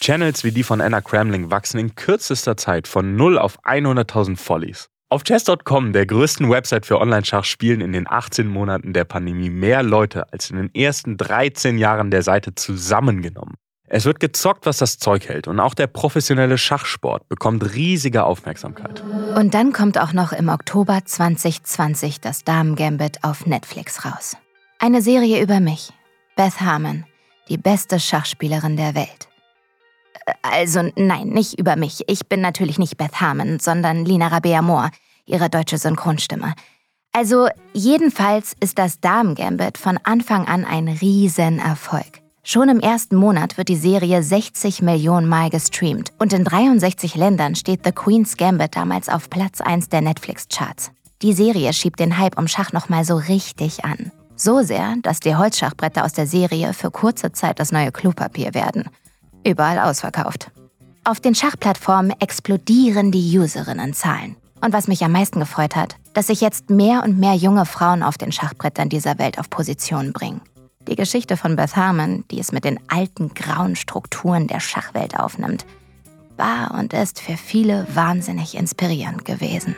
Channels wie die von Anna Kramling wachsen in kürzester Zeit von 0 auf 100.000 Follies. Auf chess.com, der größten Website für Online-Schach, spielen in den 18 Monaten der Pandemie mehr Leute als in den ersten 13 Jahren der Seite zusammengenommen. Es wird gezockt, was das Zeug hält und auch der professionelle Schachsport bekommt riesige Aufmerksamkeit. Und dann kommt auch noch im Oktober 2020 das Damen-Gambit auf Netflix raus. Eine Serie über mich, Beth Harmon, die beste Schachspielerin der Welt. Also nein, nicht über mich. Ich bin natürlich nicht Beth Harmon, sondern Lina Rabea Moore, ihre deutsche Synchronstimme. Also jedenfalls ist das Damen-Gambit von Anfang an ein Riesenerfolg. Schon im ersten Monat wird die Serie 60 Millionen Mal gestreamt und in 63 Ländern steht The Queen's Gambit damals auf Platz 1 der Netflix-Charts. Die Serie schiebt den Hype um Schach nochmal so richtig an. So sehr, dass die Holzschachbretter aus der Serie für kurze Zeit das neue Klopapier werden. Überall ausverkauft. Auf den Schachplattformen explodieren die Userinnenzahlen. Und was mich am meisten gefreut hat, dass sich jetzt mehr und mehr junge Frauen auf den Schachbrettern dieser Welt auf Position bringen. Die Geschichte von Beth Harmon, die es mit den alten grauen Strukturen der Schachwelt aufnimmt, war und ist für viele wahnsinnig inspirierend gewesen.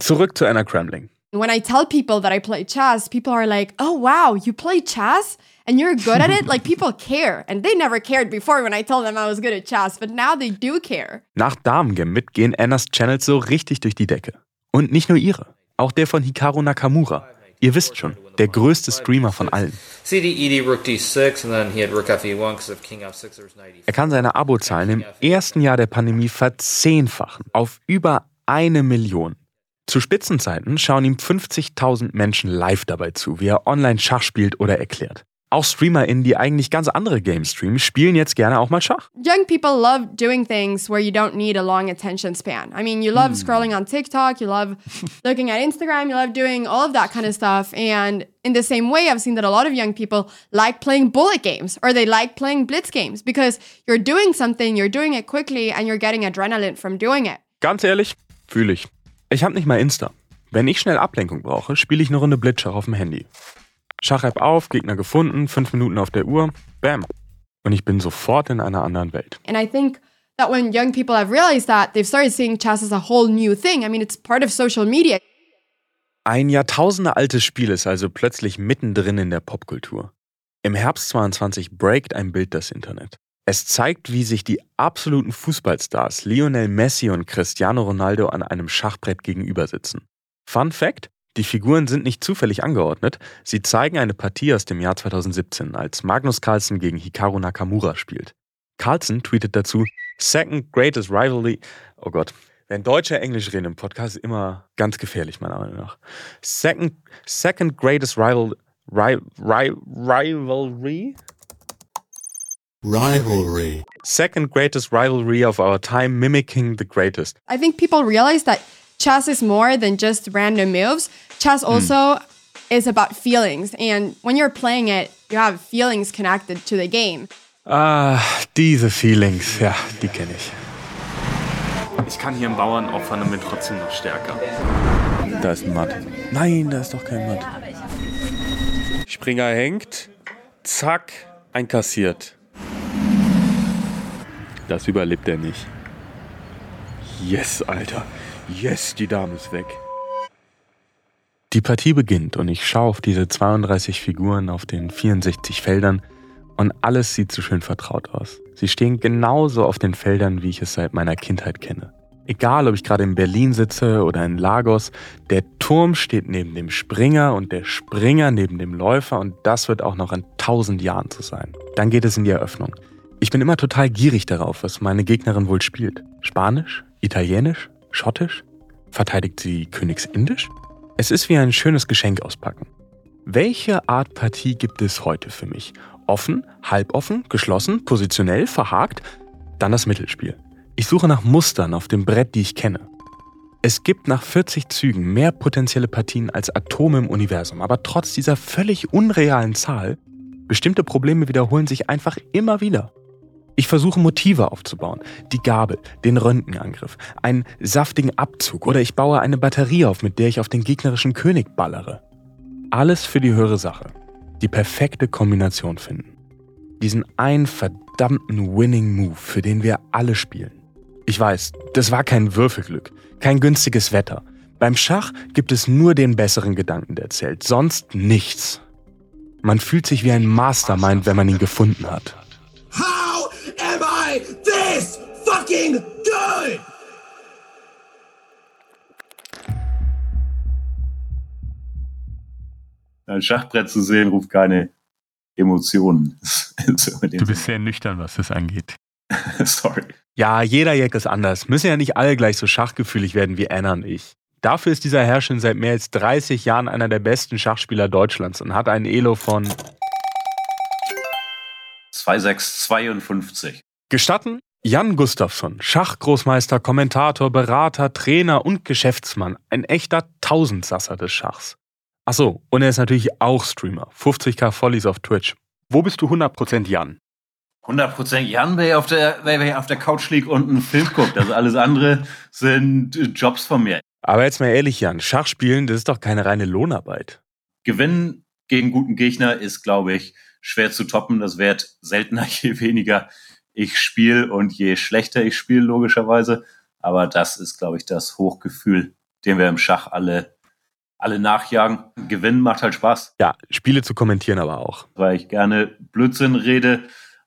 Zurück zu Anna Cramling. When I tell people that I play chess, people are like, oh wow, you play chess? And you're good at it? like people care. And they never cared before when I told them I was good at chess, but now they do care. Nach Damen-Gambit gehen Annas Channels so richtig durch die Decke. Und nicht nur ihre, auch der von Hikaru Nakamura. Ihr wisst schon, der größte Streamer von allen. CD, ED, Rook D6, and then he had Rook FE1 because of King F6, there's knight Er kann seine Abozahlen im ersten Jahr der Pandemie verzehnfachen auf über eine Million. Zu Spitzenzeiten schauen ihm 50.000 Menschen live dabei zu, wie er online Schach spielt oder erklärt. Auch StreamerInnen, die eigentlich ganz andere Games streamen, spielen jetzt gerne auch mal Schach. Young people love doing things where you don't need a long attention span. I mean, you love Hmm. scrolling on TikTok, you love looking at Instagram, you love doing all of that kind of stuff. And in the same way, I've seen that a lot of young people like playing bullet games or they like playing blitz games because you're doing something, you're doing it quickly, and you're getting adrenaline from doing it. Ganz ehrlich, fühle ich. Ich habe nicht mal Insta. Wenn ich schnell Ablenkung brauche, spiele ich eine Runde Blitzschach auf dem Handy. Schach-App auf, Gegner gefunden, fünf Minuten auf der Uhr, bam. Und ich bin sofort in einer anderen Welt. And I think that when young people have realized that, they've started seeing chess as a whole new thing. I mean, it's part of social media. Ein Jahrtausende altes Spiel ist also plötzlich mittendrin in der Popkultur. Im Herbst 22 breakt ein Bild das Internet. Es zeigt, wie sich die absoluten Fußballstars Lionel Messi und Cristiano Ronaldo an einem Schachbrett gegenüber sitzen. Fun Fact: Die Figuren sind nicht zufällig angeordnet, sie zeigen eine Partie aus dem Jahr 2017, als Magnus Carlsen gegen Hikaru Nakamura spielt. Carlsen tweetet dazu: Second greatest rivalry. Oh Gott. Wenn Deutsche Englisch reden im Podcast, ist immer ganz gefährlich, meiner Meinung nach. Second, second greatest rival, ri, ri, rivalry? Rivalry. Second greatest rivalry of our time, mimicking the greatest. I think people realize that chess is more than just random moves. Chess also is about feelings. And when you're playing it, you have feelings connected to the game. Ah, diese Feelings, ja, die kenne ich. Ich kann hier einen Bauern opfern und bin trotzdem noch stärker. Da ist ein Matt. Nein, da ist doch kein Matt. Springer hängt, zack, einkassiert. Das überlebt er nicht. Yes, Alter. Yes, die Dame ist weg. Die Partie beginnt und ich schaue auf diese 32 Figuren auf den 64 Feldern und alles sieht so schön vertraut aus. Sie stehen genauso auf den Feldern, wie ich es seit meiner Kindheit kenne. Egal, ob ich gerade in Berlin sitze oder in Lagos, der Turm steht neben dem Springer und der Springer neben dem Läufer und das wird auch noch in tausend Jahren so sein. Dann geht es in die Eröffnung. Ich bin immer total gierig darauf, was meine Gegnerin wohl spielt. Spanisch? Italienisch? Schottisch? Verteidigt sie Königsindisch? Es ist wie ein schönes Geschenk auspacken. Welche Art Partie gibt es heute für mich? Offen, halboffen, geschlossen, positionell, verhakt? Dann das Mittelspiel. Ich suche nach Mustern auf dem Brett, die ich kenne. Es gibt nach 40 Zügen mehr potenzielle Partien als Atome im Universum, aber trotz dieser völlig unrealen Zahl, bestimmte Probleme wiederholen sich einfach immer wieder. Ich versuche Motive aufzubauen, die Gabel, den Röntgenangriff, einen saftigen Abzug oder ich baue eine Batterie auf, mit der ich auf den gegnerischen König ballere. Alles für die höhere Sache. Die perfekte Kombination finden. Diesen einen verdammten Winning Move, für den wir alle spielen. Ich weiß, das war kein Würfelglück, kein günstiges Wetter. Beim Schach gibt es nur den besseren Gedanken, der zählt, sonst nichts. Man fühlt sich wie ein Mastermind, wenn man ihn gefunden hat. This fucking good? Ein Schachbrett zu sehen, ruft keine Emotionen. Du bist sehr nüchtern, was das angeht. Sorry. Ja, jeder Jack ist anders. Müssen ja nicht alle gleich so schachgefühlig werden wie Anna und ich. Dafür ist dieser Herr schon seit mehr als 30 Jahren einer der besten Schachspieler Deutschlands und hat einen Elo von 2652. Gestatten? Jan Gustafsson, Schachgroßmeister, Kommentator, Berater, Trainer und Geschäftsmann. Ein echter Tausendsasser des Schachs. Achso, und er ist natürlich auch Streamer. 50k Follies auf Twitch. Wo bist du 100% Jan? 100% Jan, wer auf der, wer auf der Couch liegt und einen Film guckt. Also alles andere sind Jobs von mir. Aber jetzt mal ehrlich, Jan, Schachspielen, das ist doch keine reine Lohnarbeit. Gewinnen gegen guten Gegner ist, glaube ich, schwer zu toppen. Das wird seltener, je weniger ich spiele und je schlechter ich spiele, logischerweise. Aber das ist, glaube ich, das Hochgefühl, dem wir im Schach alle, alle nachjagen. Gewinnen macht halt Spaß. Ja, Spiele zu kommentieren aber auch. Weil ich gerne Blödsinn rede.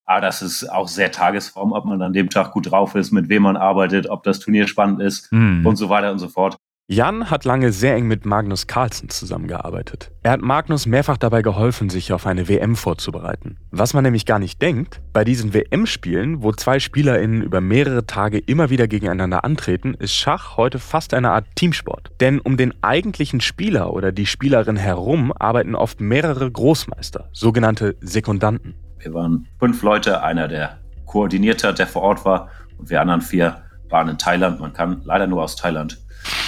Aber das ist auch sehr Tagesform, ob man an dem Tag gut drauf ist, mit wem man arbeitet, ob das Turnier spannend ist Hm. und so weiter und so fort. Jan hat lange sehr eng mit Magnus Carlsen zusammengearbeitet. Er hat Magnus mehrfach dabei geholfen, sich auf eine WM vorzubereiten. Was man nämlich gar nicht denkt, bei diesen WM-Spielen, wo zwei SpielerInnen über mehrere Tage immer wieder gegeneinander antreten, ist Schach heute fast eine Art Teamsport. Denn um den eigentlichen Spieler oder die Spielerin herum arbeiten oft mehrere Großmeister, sogenannte Sekundanten. Wir waren fünf Leute, einer, der koordiniert hat, der vor Ort war, und wir anderen vier waren in Thailand. Man kann leider nur aus Thailand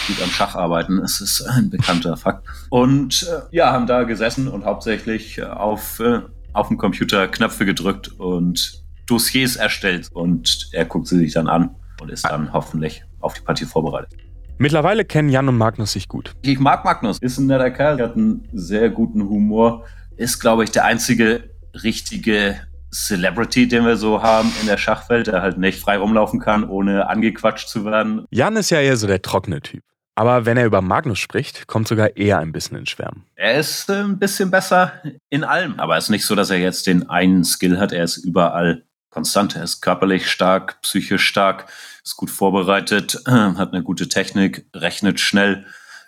gut am Schach arbeiten. Es ist ein bekannter Fakt. Und äh, ja, haben da gesessen und hauptsächlich äh, auf, äh, auf dem Computer Knöpfe gedrückt und Dossiers erstellt. Und er guckt sie sich dann an und ist dann hoffentlich auf die Partie vorbereitet. Mittlerweile kennen Jan und Magnus sich gut. Ich mag Magnus, ist ein netter Kerl, hat einen sehr guten Humor, ist, glaube ich, der einzige richtige Celebrity, den wir so haben in der Schachwelt, der halt nicht frei rumlaufen kann, ohne angequatscht zu werden. Jan ist ja eher so der trockene Typ. Aber wenn er über Magnus spricht, kommt sogar er ein bisschen ins Schwärmen. Er ist äh, ein bisschen besser in allem, aber es ist nicht so, dass er jetzt den einen Skill hat. Er ist überall konstant. Er ist körperlich stark, psychisch stark, ist gut vorbereitet, hat eine gute Technik, rechnet schnell,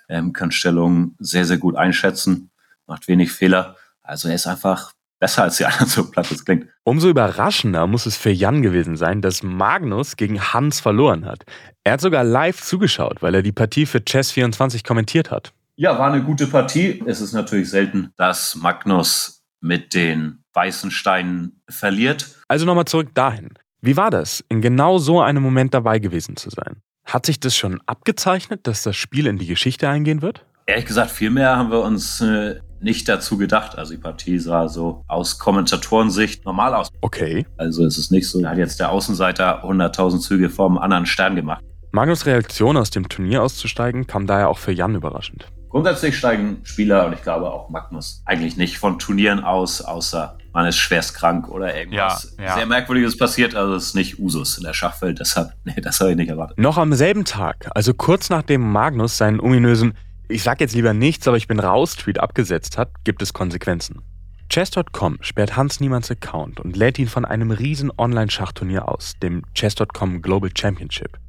ähm, kann Stellungen sehr, sehr gut einschätzen, macht wenig Fehler. Also er ist einfach besser als die anderen, so platt es klingt. Umso überraschender muss es für Jan gewesen sein, dass Magnus gegen Hans verloren hat. Er hat sogar live zugeschaut, weil er die Partie für Chess24 kommentiert hat. Ja, war eine gute Partie. Es ist natürlich selten, dass Magnus mit den weißen Steinen verliert. Also nochmal zurück dahin. Wie war das, in genau so einem Moment dabei gewesen zu sein? Hat sich das schon abgezeichnet, dass das Spiel in die Geschichte eingehen wird? Ehrlich gesagt, viel mehr haben wir uns äh, nicht dazu gedacht. Also die Partie sah so aus Kommentatorensicht normal aus. Okay. Also es ist nicht so, da hat jetzt der Außenseiter 100.000 Züge vom anderen Stern gemacht. Magnus Reaktion aus dem Turnier auszusteigen kam daher auch für Jan überraschend. Grundsätzlich steigen Spieler und ich glaube auch Magnus eigentlich nicht von Turnieren aus, außer man ist schwerst krank oder irgendwas Ja, ja. sehr Merkwürdiges passiert. Also es ist nicht Usus in der Schachwelt. Deshalb, nee, das habe ich nicht erwartet. Noch am selben Tag, also kurz nachdem Magnus seinen ominösen Ich sag jetzt lieber nichts, aber ich bin raus Tweet abgesetzt hat, gibt es Konsequenzen. Chess.com sperrt Hans Niemanns Account und lädt ihn von einem riesen Online-Schachturnier aus, dem Chess.com Global Championship.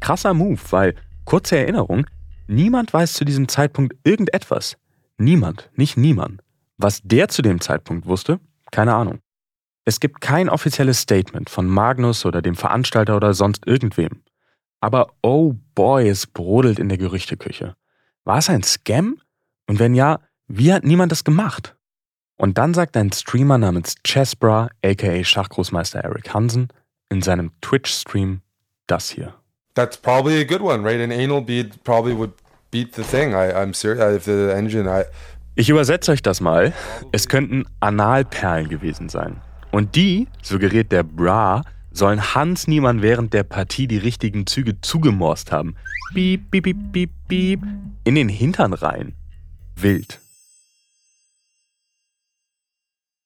Krasser Move, weil, kurze Erinnerung, niemand weiß zu diesem Zeitpunkt irgendetwas. Niemand, nicht niemand. Was der zu dem Zeitpunkt wusste, keine Ahnung. Es gibt kein offizielles Statement von Magnus oder dem Veranstalter oder sonst irgendwem. Aber oh boy, es brodelt in der Gerüchteküche. War es ein Scam? Und wenn ja, wie hat niemand das gemacht? Und dann sagt ein Streamer namens Chessbra, aka Schachgroßmeister Eric Hansen, in seinem Twitch-Stream das hier. That's probably a good one, right? An anal bead probably would beat the thing. I, I'm serious. If the engine, I. Ich übersetze euch das mal. Es könnten Analperlen gewesen sein. Und die, suggeriert der Bra, sollen Hans Niemann während der Partie die richtigen Züge zugemorst haben. Piep, piep, piep, piep, piep. In den Hintern rein. Wild.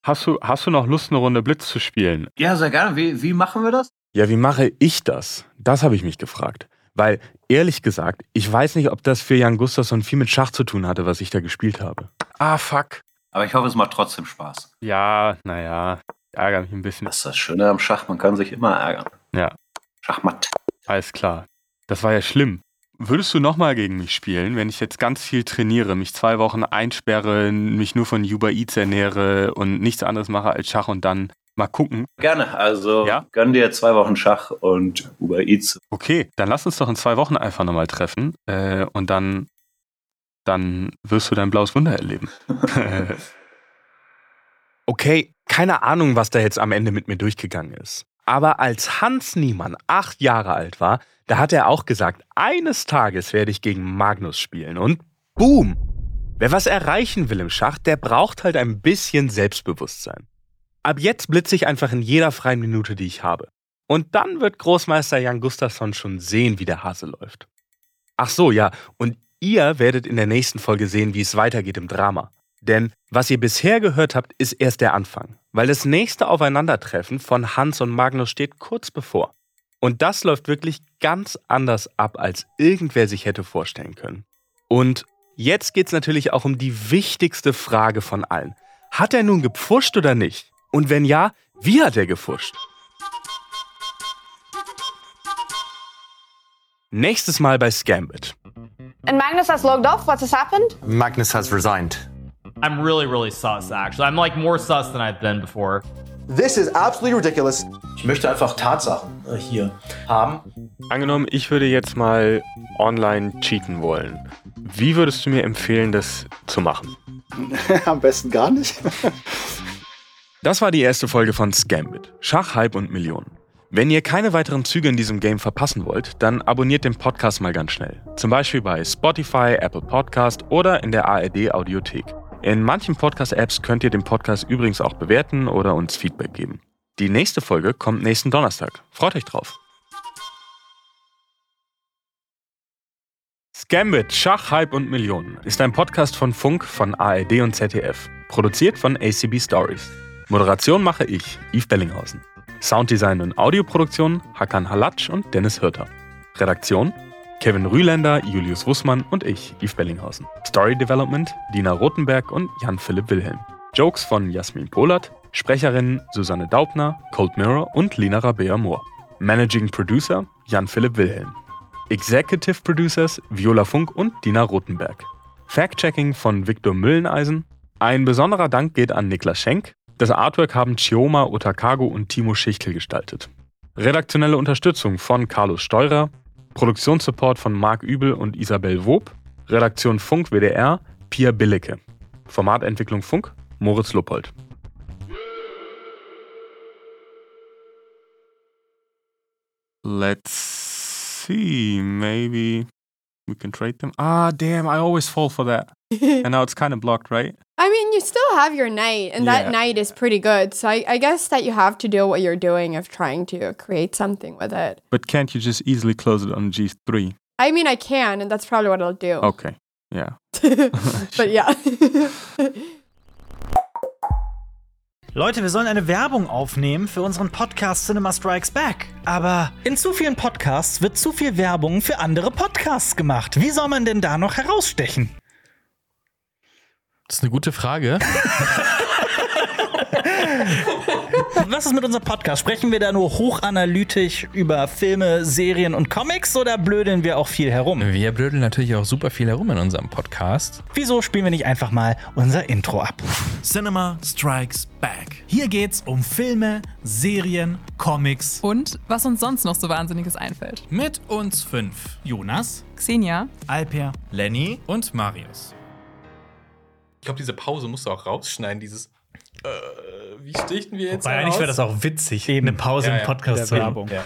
Hast du, hast du noch Lust, eine Runde Blitz zu spielen? Ja, sehr gerne. Wie, wie machen wir das? Ja, wie mache ich das? Das habe ich mich gefragt. Weil, ehrlich gesagt, ich weiß nicht, ob das für Jan Gustafsson viel mit Schach zu tun hatte, was ich da gespielt habe. Ah, fuck. Aber ich hoffe, es macht trotzdem Spaß. Ja, naja, ärgere mich ein bisschen. Das ist das Schöne am Schach, man kann sich immer ärgern. Ja. Schachmatt. Alles klar. Das war ja schlimm. Würdest du nochmal gegen mich spielen, wenn ich jetzt ganz viel trainiere, mich zwei Wochen einsperre, mich nur von Uber Eats ernähre und nichts anderes mache als Schach und dann mal gucken? Gerne, also gönn dir zwei Wochen Schach und Uber Eats. Okay, dann lass uns doch in zwei Wochen einfach nochmal treffen äh, und dann, dann wirst du dein blaues Wunder erleben. okay, keine Ahnung, was da jetzt am Ende mit mir durchgegangen ist. Aber als Hans Niemann acht Jahre alt war, da hat er auch gesagt, eines Tages werde ich gegen Magnus spielen. Und boom! Wer was erreichen will im Schach, der braucht halt ein bisschen Selbstbewusstsein. Ab jetzt blitze ich einfach in jeder freien Minute, die ich habe. Und dann wird Großmeister Jan Gustafsson schon sehen, wie der Hase läuft. Ach so, ja, und ihr werdet in der nächsten Folge sehen, wie es weitergeht im Drama. Denn was ihr bisher gehört habt, ist erst der Anfang, weil das nächste Aufeinandertreffen von Hans und Magnus steht kurz bevor. Und das läuft wirklich ganz anders ab, als irgendwer sich hätte vorstellen können. Und jetzt geht es natürlich auch um die wichtigste Frage von allen. Hat er nun gepfuscht oder nicht? Und wenn ja, wie hat er gefuscht? Nächstes Mal bei Scambit. And Magnus has logged off. What has happened? Magnus has resigned. I'm really, really sus, actually. I'm like more sus than I've been before. This is absolutely ridiculous. Ich möchte einfach Tatsachen äh, hier haben. Angenommen, ich würde jetzt mal online cheaten wollen. Wie würdest du mir empfehlen, das zu machen? Am besten gar nicht. Das war die erste Folge von Scambit. Schach, Hype und Millionen. Wenn ihr keine weiteren Züge in diesem Game verpassen wollt, dann abonniert den Podcast mal ganz schnell. Zum Beispiel bei Spotify, Apple Podcast oder in der ARD Audiothek. In manchen Podcast-Apps könnt ihr den Podcast übrigens auch bewerten oder uns Feedback geben. Die nächste Folge kommt nächsten Donnerstag. Freut euch drauf. Scambit, Schach, Hype und Millionen ist ein Podcast von Funk, von ARD und ZDF. Produziert von ACB Stories. Moderation mache ich, Yves Bellinghausen. Sounddesign und Audioproduktion Hakan Halatsch und Dennis Hirter. Redaktion Kevin Rühländer, Julius Wussmann und ich, Yves Bellinghausen. Story Development Dina Rothenberg und Jan-Philipp Wilhelm. Jokes von Jasmin Polat, Sprecherinnen Susanne Daubner, Cold Mirror und Lina Rabea Mohr. Managing Producer Jan-Philipp Wilhelm. Executive Producers Viola Funk und Dina Rothenberg. Fact-Checking von Viktor Mülleneisen. Ein besonderer Dank geht an Niklas Schenk. Das Artwork haben Chioma Otakago und Timo Schichtel gestaltet. Redaktionelle Unterstützung von Carlos Steurer, Produktionssupport von Marc Übel und Isabel Wob, Redaktion Funk WDR, Pia Billecke. Formatentwicklung Funk, Moritz Luppold. Let's see, maybe we can trade them. Ah, damn, I always fall for that. and now it's kind of blocked, right? I mean, you still have your knight, and Yeah. that knight is pretty good. So I, I guess that you have to do what you're doing of trying to create something with it. But can't you just easily close it on G3? I mean, I can, and that's probably what I'll do. Okay, yeah. but yeah. Leute, wir sollen eine Werbung aufnehmen für unseren Podcast Cinema Strikes Back. Aber in zu vielen Podcasts wird zu viel Werbung für andere Podcasts gemacht. Wie soll man denn da noch herausstechen? Das ist eine gute Frage. Was ist mit unserem Podcast? Sprechen wir da nur hochanalytisch über Filme, Serien und Comics oder blödeln wir auch viel herum? Wir blödeln natürlich auch super viel herum in unserem Podcast. Wieso spielen wir nicht einfach mal unser Intro ab? Cinema Strikes Back. Hier geht's um Filme, Serien, Comics Und was uns sonst noch so Wahnsinniges einfällt. mit uns fünf. Jonas, Xenia, Alper, Lenny und Marius. Ich glaube, diese Pause musst du auch rausschneiden, dieses. Äh, wie stichten wir jetzt? Wobei eigentlich wäre das auch witzig, eine Pause im Podcast zu haben. Ja.